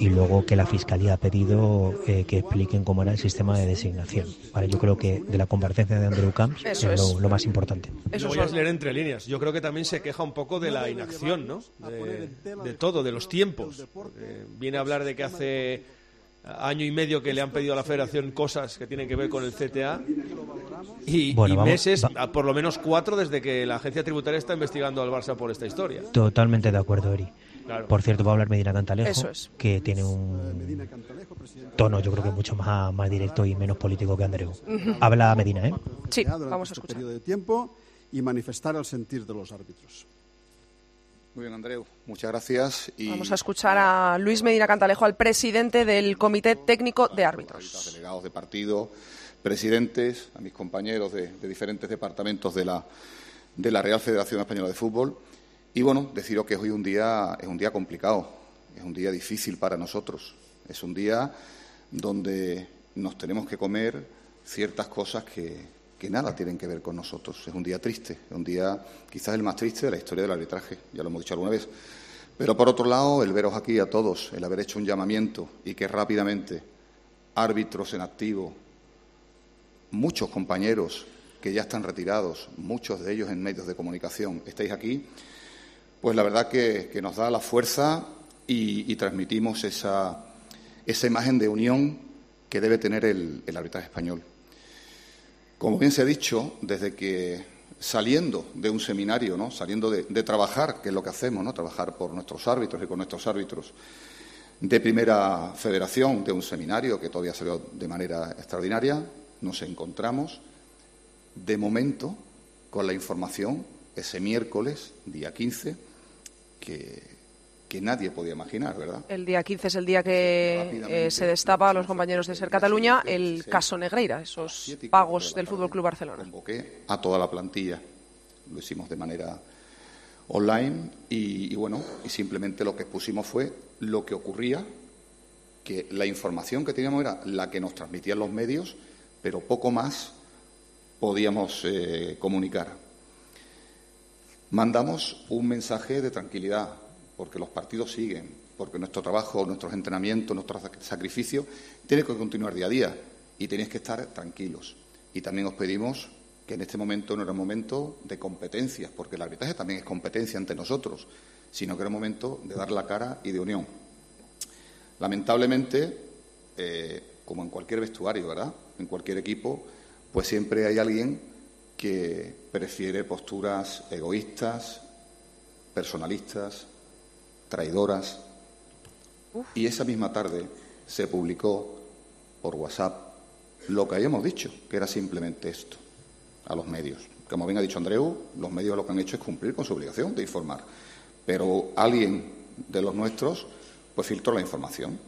y luego que la Fiscalía ha pedido eh, que expliquen cómo era el sistema de designación. Vale, yo creo que de la comparecencia de Andrew Camps es, Lo, más importante. Eso voy a leer entre líneas. Yo creo que también se queja un poco de la inacción, ¿no? De, todo, de los tiempos. viene a hablar de que hace año y medio que le han pedido a la Federación cosas que tienen que ver con el CTA y, meses, por lo menos cuatro desde que la agencia tributaria está investigando al Barça por esta historia. Totalmente de acuerdo, Eri. Por cierto, va a hablar Medina Cantalejo, que tiene un tono, yo creo que mucho más, más directo y menos político que Andreu. Habla Medina, ¿eh? Sí, vamos a este escuchar. de tiempo y manifestar el sentir de los árbitros. Muy bien, Andreu. Muchas gracias. Y... Vamos a escuchar a Luis Medina Cantalejo, al presidente del Comité Técnico de Árbitros. Delegados de partido, presidentes, a mis compañeros de, de diferentes departamentos de la, de la Real Federación Española de Fútbol. Y bueno, deciros que hoy un día es un día complicado, es un día difícil para nosotros, es un día donde nos tenemos que comer ciertas cosas que, que nada tienen que ver con nosotros. Es un día triste, es un día quizás el más triste de la historia del arbitraje, ya lo hemos dicho alguna vez. Pero por otro lado, el veros aquí a todos, el haber hecho un llamamiento y que rápidamente árbitros en activo, muchos compañeros que ya están retirados, muchos de ellos en medios de comunicación, estáis aquí, pues la verdad que, nos da la fuerza y, transmitimos esa, esa, imagen de unión que debe tener el, arbitraje español. Como bien se ha dicho, desde que saliendo de un seminario, ¿no? saliendo de, trabajar, que es lo que hacemos, ¿no? trabajar por nuestros árbitros y con nuestros árbitros, de primera federación, de un seminario que todavía salió de manera extraordinaria, nos encontramos de momento con la información ese miércoles, día 15, que, que nadie podía imaginar, ¿verdad? El día 15 es el día que eh, se destapa a los compañeros de Ser Cataluña el caso Negreira, esos pagos del Fútbol Club Barcelona. Convoqué a toda la plantilla, lo hicimos de manera online y, bueno, y simplemente lo que expusimos fue lo que ocurría, que la información que teníamos era la que nos transmitían los medios, pero poco más podíamos eh, comunicar. Mandamos un mensaje de tranquilidad, porque los partidos siguen, porque nuestro trabajo, nuestros entrenamientos, nuestro sacrificio tiene que continuar día a día y tenéis que estar tranquilos. Y también os pedimos que en este momento no era un momento de competencias, porque el arbitraje también es competencia ante nosotros, sino que era un momento de dar la cara y de unión. Lamentablemente, eh, como en cualquier vestuario, ¿verdad? En cualquier equipo, pues siempre hay alguien que prefiere posturas egoístas, personalistas, traidoras. Y esa misma tarde se publicó por WhatsApp lo que habíamos dicho, que era simplemente esto, a los medios. Como bien ha dicho Andreu, los medios lo que han hecho es cumplir con su obligación de informar. Pero alguien de los nuestros, pues filtró la información.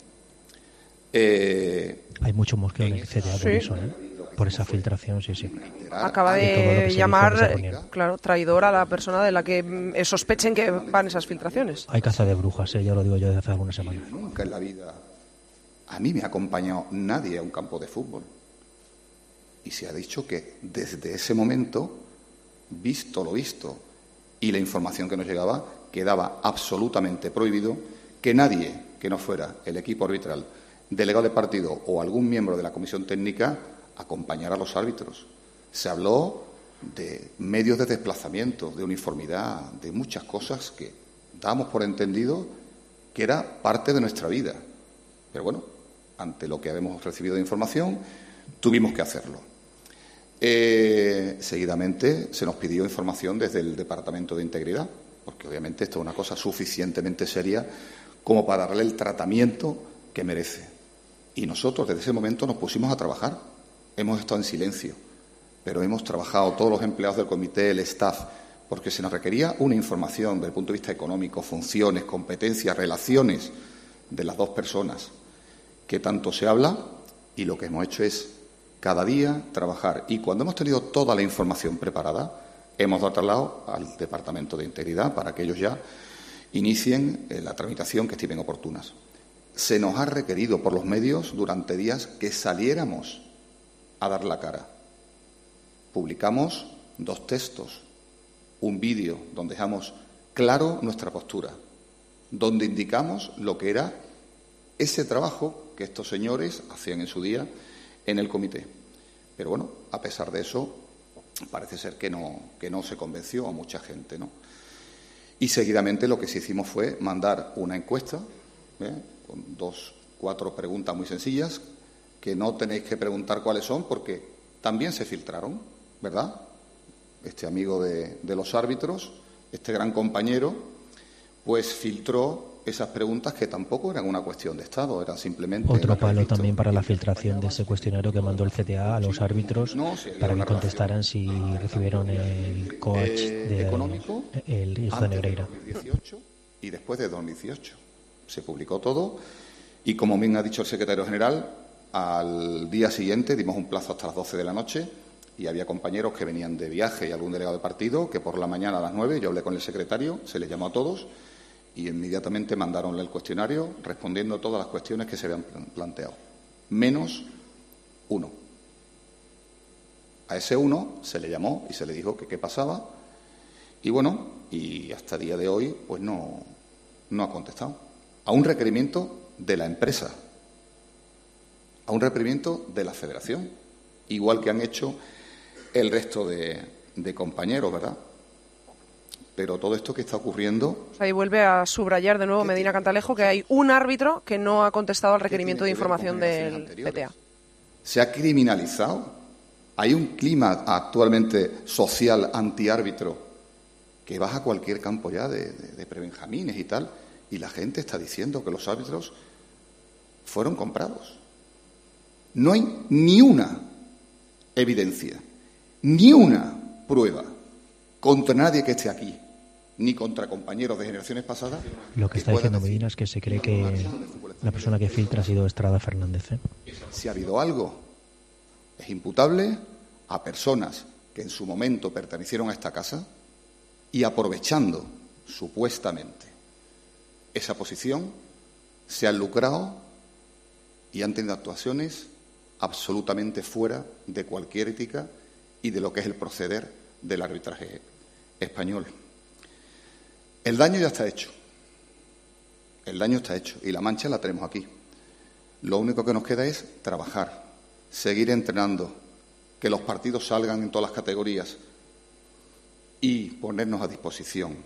Eh, Hay mucho mosqueo en el por eso, ¿eh? Por esa filtración, sí, sí. Acaba de llamar, claro, traidor a la persona de la que mm, sospechen que van esas filtraciones. Hay caza de brujas, ¿eh? ya lo digo yo desde hace algunas semanas. Nunca en la vida a mí me ha acompañado nadie a un campo de fútbol. Y se ha dicho que desde ese momento, visto lo visto y la información que nos llegaba, quedaba absolutamente prohibido que nadie que no fuera el equipo arbitral, delegado de partido o algún miembro de la comisión técnica acompañar a los árbitros. Se habló de medios de desplazamiento, de uniformidad, de muchas cosas que dábamos por entendido que era parte de nuestra vida. Pero bueno, ante lo que habíamos recibido de información, tuvimos que hacerlo. Eh, seguidamente se nos pidió información desde el Departamento de Integridad, porque obviamente esto es una cosa suficientemente seria como para darle el tratamiento que merece. Y nosotros desde ese momento nos pusimos a trabajar hemos estado en silencio, pero hemos trabajado todos los empleados del comité, el staff, porque se nos requería una información desde el punto de vista económico, funciones, competencias, relaciones de las dos personas, que tanto se habla y lo que hemos hecho es cada día trabajar. Y cuando hemos tenido toda la información preparada, hemos dado traslado al Departamento de Integridad para que ellos ya inicien eh, la tramitación que estimen oportunas. Se nos ha requerido por los medios durante días que saliéramos a dar la cara. Publicamos dos textos, un vídeo donde dejamos claro nuestra postura, donde indicamos lo que era ese trabajo que estos señores hacían en su día en el comité. Pero bueno, a pesar de eso, parece ser que no, que no se convenció a mucha gente, ¿no? Y seguidamente lo que sí hicimos fue mandar una encuesta ¿eh? con dos, cuatro preguntas muy sencillas que no tenéis que preguntar cuáles son porque también se filtraron, ¿verdad? Este amigo de, los árbitros, este gran compañero, pues filtró esas preguntas que tampoco eran una cuestión de Estado, eran simplemente... Otro palo también para la filtración de ese cuestionario que mandó el CTA a los árbitros para que contestaran si recibieron el coach eh, de, económico el hijo de Negreira. y después de 2018. Se publicó todo y, como bien ha dicho el secretario general, al día siguiente dimos un plazo hasta las 12 de la noche y había compañeros que venían de viaje y algún delegado de partido que por la mañana a las 9 yo hablé con el secretario, se les llamó a todos y inmediatamente mandaronle el cuestionario respondiendo todas las cuestiones que se habían planteado, menos uno. A ese uno se le llamó y se le dijo que qué pasaba y bueno, y hasta el día de hoy pues no, no ha contestado. A un requerimiento de la empresa, a un reprimiento de la Federación, igual que han hecho el resto de, compañeros, ¿verdad? Pero todo esto que está ocurriendo. Ahí vuelve a subrayar de nuevo Medina Cantalejo que hay un árbitro que no ha contestado al requerimiento de información del PTA. Se ha criminalizado. Hay un clima actualmente social antiárbitro que baja cualquier campo ya de, de prebenjamines y tal, y la gente está diciendo que los árbitros fueron comprados. No hay ni una evidencia, ni una prueba contra nadie que esté aquí ni contra compañeros de generaciones pasadas. Lo que está diciendo Medina es que se cree que la persona que filtra ha sido Estrada Fernández. ¿eh? Si ha habido algo, es imputable a personas que en su momento pertenecieron a esta casa y aprovechando supuestamente esa posición, se han lucrado y han tenido actuaciones absolutamente fuera de cualquier ética y de lo que es el proceder del arbitraje español. El daño ya está hecho. El daño está hecho y la mancha la tenemos aquí. Lo único que nos queda es trabajar, seguir entrenando, que los partidos salgan en todas las categorías y ponernos a disposición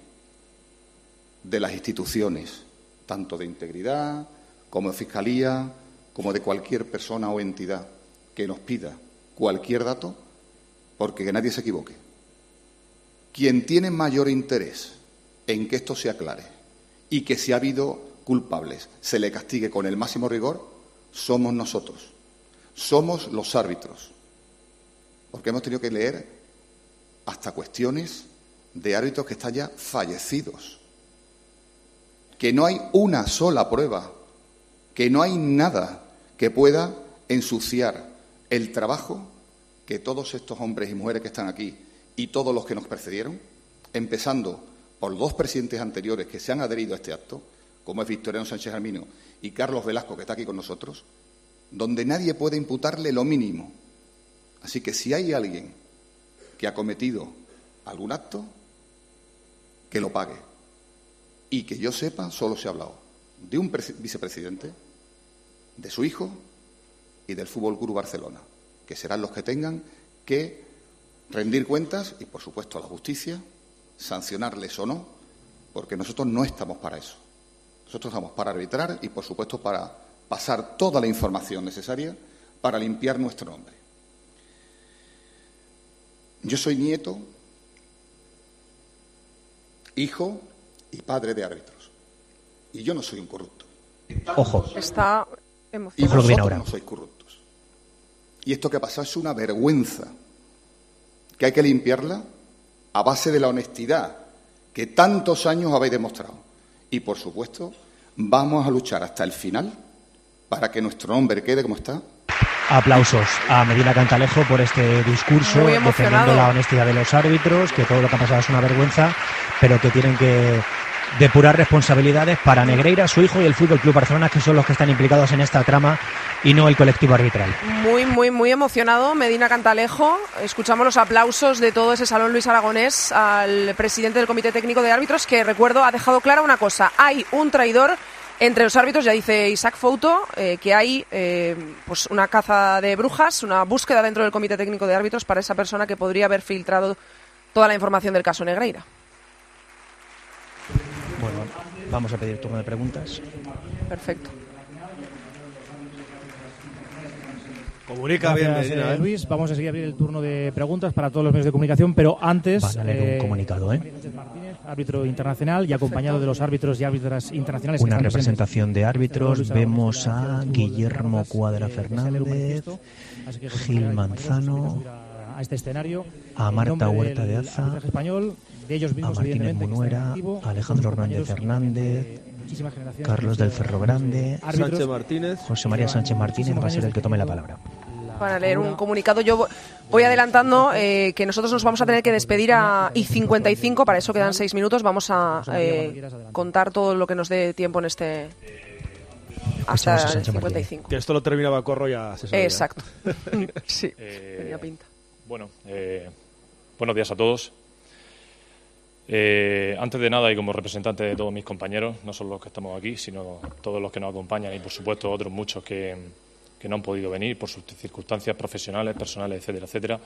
de las instituciones, tanto de integridad como de fiscalía, como de cualquier persona o entidad que nos pida cualquier dato, porque que nadie se equivoque. Quien tiene mayor interés en que esto se aclare y que si ha habido culpables se le castigue con el máximo rigor, somos nosotros, somos los árbitros, porque hemos tenido que leer hasta cuestiones de árbitros que están ya fallecidos, que no hay una sola prueba, que no hay nada que pueda ensuciar el trabajo que todos estos hombres y mujeres que están aquí y todos los que nos precedieron, empezando por dos presidentes anteriores que se han adherido a este acto, como es Victoriano Sánchez Armino y Carlos Velasco, que está aquí con nosotros, donde nadie puede imputarle lo mínimo. Así que si hay alguien que ha cometido algún acto, que lo pague. Y que yo sepa, solo se ha hablado de un vicepresidente, de su hijo y del Fútbol Club Barcelona, que serán los que tengan que rendir cuentas y, por supuesto, a la justicia, sancionarles o no, porque nosotros no estamos para eso. Nosotros estamos para arbitrar y, por supuesto, para pasar toda la información necesaria para limpiar nuestro nombre. Yo soy nieto, hijo y padre de árbitros. Y yo no soy un corrupto. Ojo. Está y vosotros no sois corruptos. Y esto que ha pasado es una vergüenza que hay que limpiarla a base de la honestidad que tantos años habéis demostrado. Y, por supuesto, vamos a luchar hasta el final para que nuestro nombre quede como está. Aplausos a Medina Cantalejo por este discurso defendiendo la honestidad de los árbitros, que todo lo que ha pasado es una vergüenza, pero que tienen que depurar responsabilidades para Negreira, su hijo y el Fútbol Club Barcelona, que son los que están implicados en esta trama y no el colectivo arbitral. Muy, muy, muy emocionado Medina Cantalejo. Escuchamos los aplausos de todo ese salón Luis Aragonés al presidente del Comité Técnico de Árbitros, que recuerdo ha dejado clara una cosa: hay un traidor entre los árbitros, ya dice Isaac Fouto, eh, que hay eh, pues una caza de brujas, una búsqueda dentro del Comité Técnico de Árbitros para esa persona que podría haber filtrado toda la información del caso Negreira. Vamos a pedir turno de preguntas. Perfecto. Comunica bien, Medina, ¿eh? Luis. Vamos a seguir abrir el turno de preguntas para todos los medios de comunicación, pero antes. Va a leer un comunicado, ¿eh? árbitro internacional y acompañado de los árbitros y árbitras internacionales. Una representación de árbitros. Vemos a Guillermo Cuadra Fernández, Gil Manzano, a este escenario, a Marta Huerta de Aza, español, de ellos a Martínez Munuera, a Alejandro Hernández Hernández, Carlos del Ferro Grande, Sánchez Martínez, José María Sánchez Martínez va a ser el que tome la palabra para leer un comunicado. Yo voy adelantando eh, que nosotros nos vamos a tener que despedir a I55, para eso quedan seis minutos. Vamos a eh, contar todo lo que nos dé tiempo en este. Hasta el 55. Que esto lo terminaba Corro ya se Exacto. <laughs> sí, tenía pinta. Bueno, eh, buenos días a todos. Antes de nada, y como representante de todos mis compañeros, no solo los que estamos aquí, sino todos los que nos acompañan y, por supuesto, otros muchos que, que no han podido venir por sus circunstancias profesionales, personales, etcétera, etcétera.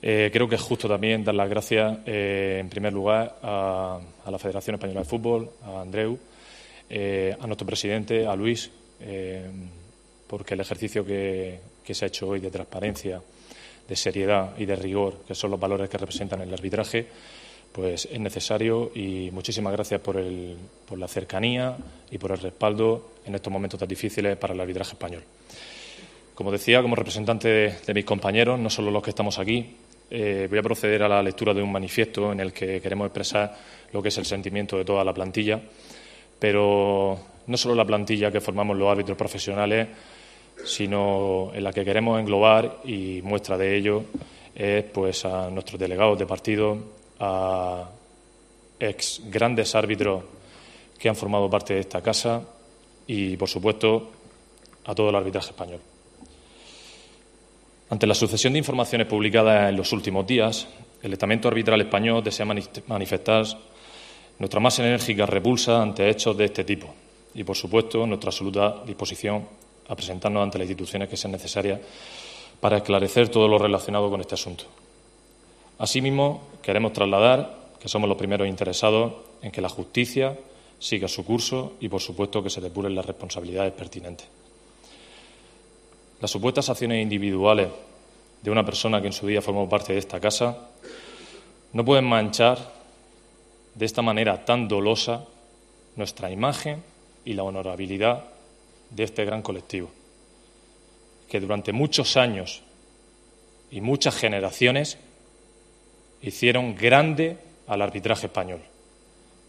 Eh, creo que es justo también dar las gracias, eh, en primer lugar, a, la Federación Española de Fútbol, a Andreu, eh, a nuestro presidente, a Luis, porque el ejercicio que, se ha hecho hoy de transparencia, de seriedad y de rigor, que son los valores que representan el arbitraje, pues es necesario y muchísimas gracias por, el, por la cercanía y por el respaldo en estos momentos tan difíciles para el arbitraje español. Como decía, como representante de, mis compañeros, no solo los que estamos aquí, eh, voy a proceder a la lectura de un manifiesto en el que queremos expresar lo que es el sentimiento de toda la plantilla, pero no solo la plantilla que formamos los árbitros profesionales, sino en la que queremos englobar y muestra de ello es pues a nuestros delegados de partido, a ex grandes árbitros que han formado parte de esta casa y, por supuesto, a todo el arbitraje español. Ante la sucesión de informaciones publicadas en los últimos días, el estamento arbitral español desea manifestar nuestra más enérgica repulsa ante hechos de este tipo y, por supuesto, nuestra absoluta disposición a presentarnos ante las instituciones que sean necesarias para esclarecer todo lo relacionado con este asunto. Asimismo, queremos trasladar que somos los primeros interesados en que la justicia siga su curso y, por supuesto, que se depuren las responsabilidades pertinentes. Las supuestas acciones individuales de una persona que en su día formó parte de esta casa no pueden manchar de esta manera tan dolosa nuestra imagen y la honorabilidad de este gran colectivo, que durante muchos años y muchas generaciones hicieron grande al arbitraje español.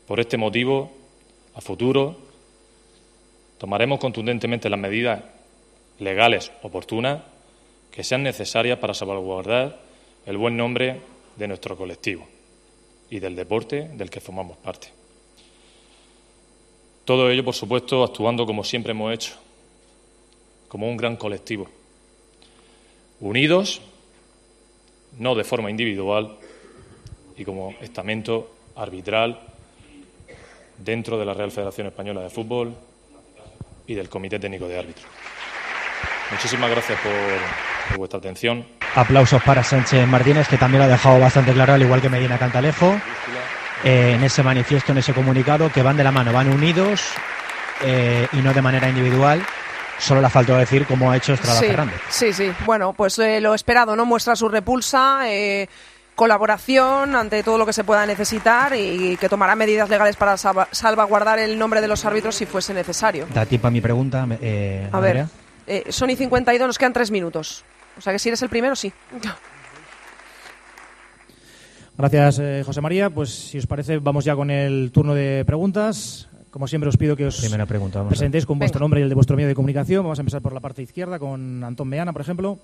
Por este motivo, a futuro, tomaremos contundentemente las medidas legales oportunas que sean necesarias para salvaguardar el buen nombre de nuestro colectivo y del deporte del que formamos parte. Todo ello, por supuesto, actuando como siempre hemos hecho, como un gran colectivo, unidos, no de forma individual, y como estamento arbitral dentro de la Real Federación Española de Fútbol y del Comité Técnico de Árbitros. Muchísimas gracias por, vuestra atención. Aplausos para Sánchez Martínez, que también lo ha dejado bastante claro, al igual que Medina Cantalejo, eh, en ese manifiesto, en ese comunicado, que van de la mano, van unidos eh, y no de manera individual. Solo le ha faltado decir cómo ha hecho Estrada Fernández. Sí, sí. Bueno, pues eh, lo esperado, ¿no? Muestra su repulsa colaboración ante todo lo que se pueda necesitar y que tomará medidas legales para salvaguardar el nombre de los árbitros si fuese necesario. Da tiempo a mi pregunta, eh, A ver, eh, Sony 52, nos quedan tres minutos. O sea que si eres el primero, sí. Gracias, eh, José María. Pues si os parece, vamos ya con el turno de preguntas. Como siempre, os pido que os Primera pregunta, presentéis con vuestro nombre y el de vuestro medio de comunicación. Vamos a empezar por la parte izquierda con Antón Meana, por ejemplo.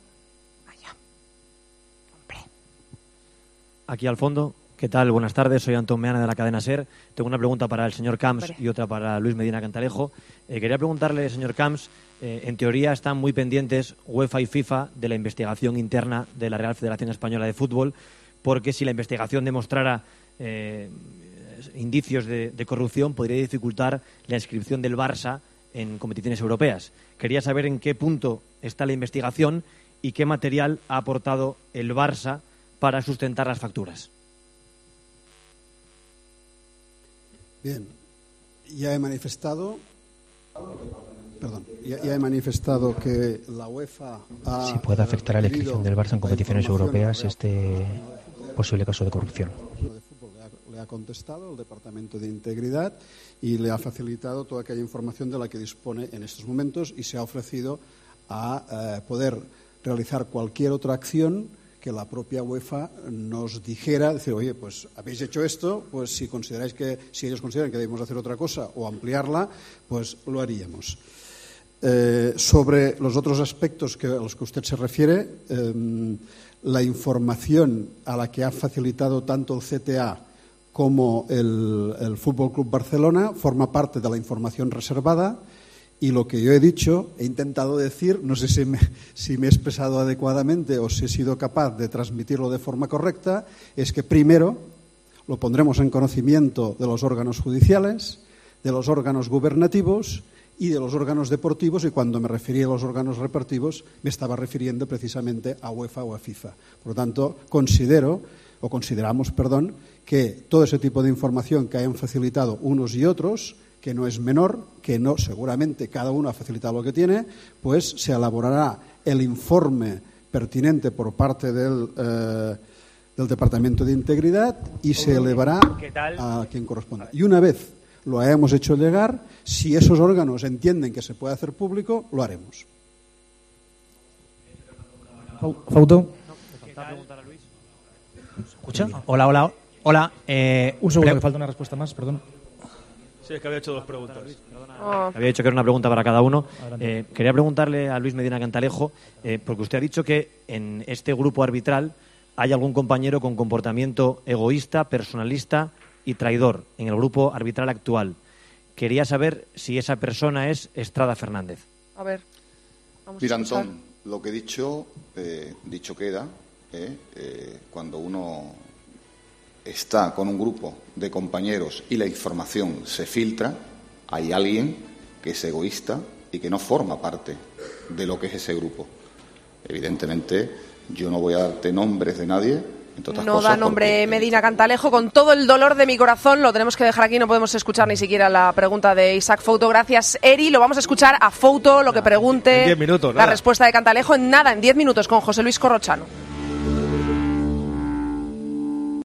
Aquí al fondo. ¿Qué tal? Buenas tardes, soy Antón Meana de la cadena SER. Tengo una pregunta para el señor Camps y otra para Luis Medina Cantalejo. Eh, quería preguntarle, señor Camps, eh, en teoría están muy pendientes UEFA y FIFA de la investigación interna de la Real Federación Española de Fútbol, porque si la investigación demostrara eh, indicios de, de corrupción, podría dificultar la inscripción del Barça en competiciones europeas. Quería saber en qué punto está la investigación y qué material ha aportado el Barça para sustentar las facturas. Bien, ya he manifestado, perdón, ya, he manifestado que la UEFA ha si puede afectar a la inscripción del Barça en competiciones europeas este posible caso de corrupción. Le ha contestado el Departamento de Integridad y le ha facilitado toda aquella información de la que dispone en estos momentos y se ha ofrecido a eh, poder realizar cualquier otra acción que la propia UEFA nos dijera, decir, oye, pues habéis hecho esto, pues si consideráis que, si ellos consideran que debemos hacer otra cosa o ampliarla, pues lo haríamos. Eh, sobre los otros aspectos que, a los que usted se refiere, em, la información a la que ha facilitado tanto el CTA como el, el Fútbol Club Barcelona forma parte de la información reservada y lo que yo he dicho, he intentado decir, no sé si me, si me, he expresado adecuadamente o si he sido capaz de transmitirlo de forma correcta, es que primero lo pondremos en conocimiento de los órganos judiciales, de los órganos gubernativos y de los órganos deportivos, y cuando me refería a los órganos repartivos me estaba refiriendo precisamente a UEFA o a FIFA. Por lo tanto, considero, o consideramos, perdón, que todo ese tipo de información que hayan facilitado unos y otros que no es menor, que no, seguramente cada uno ha facilitado lo que tiene, pues se elaborará el informe pertinente por parte del, eh, del Departamento de Integridad y se elevará a quien corresponda. Y una vez lo hayamos hecho llegar, si esos órganos entienden que se puede hacer público, lo haremos. ¿Escucha? Hola, hola, hola. Eh, Un segundo, que falta una respuesta más, perdón. Sí, es que había hecho dos preguntas. Oh. Había dicho que era una pregunta para cada uno. Eh, quería preguntarle a Luis Medina Cantalejo, eh, porque usted ha dicho que en este grupo arbitral hay algún compañero con comportamiento egoísta, personalista y traidor en el grupo arbitral actual. Quería saber si esa persona es Estrada Fernández. A ver. Vamos Mira, Antón, lo que he dicho, eh, dicho queda. cuando uno está con un grupo de compañeros y la información se filtra, hay alguien que es egoísta y que no forma parte de lo que es ese grupo. Evidentemente, yo no voy a darte nombres de nadie. no da nombre Medina Cantalejo. Con todo el dolor de mi corazón, lo tenemos que dejar aquí. No podemos escuchar ni siquiera la pregunta de Isaac Fouto. Gracias, Eri. Lo vamos a escuchar a Fouto, lo que pregunte. minutos, la respuesta de Cantalejo en nada, en diez minutos, con José Luis Corrochano.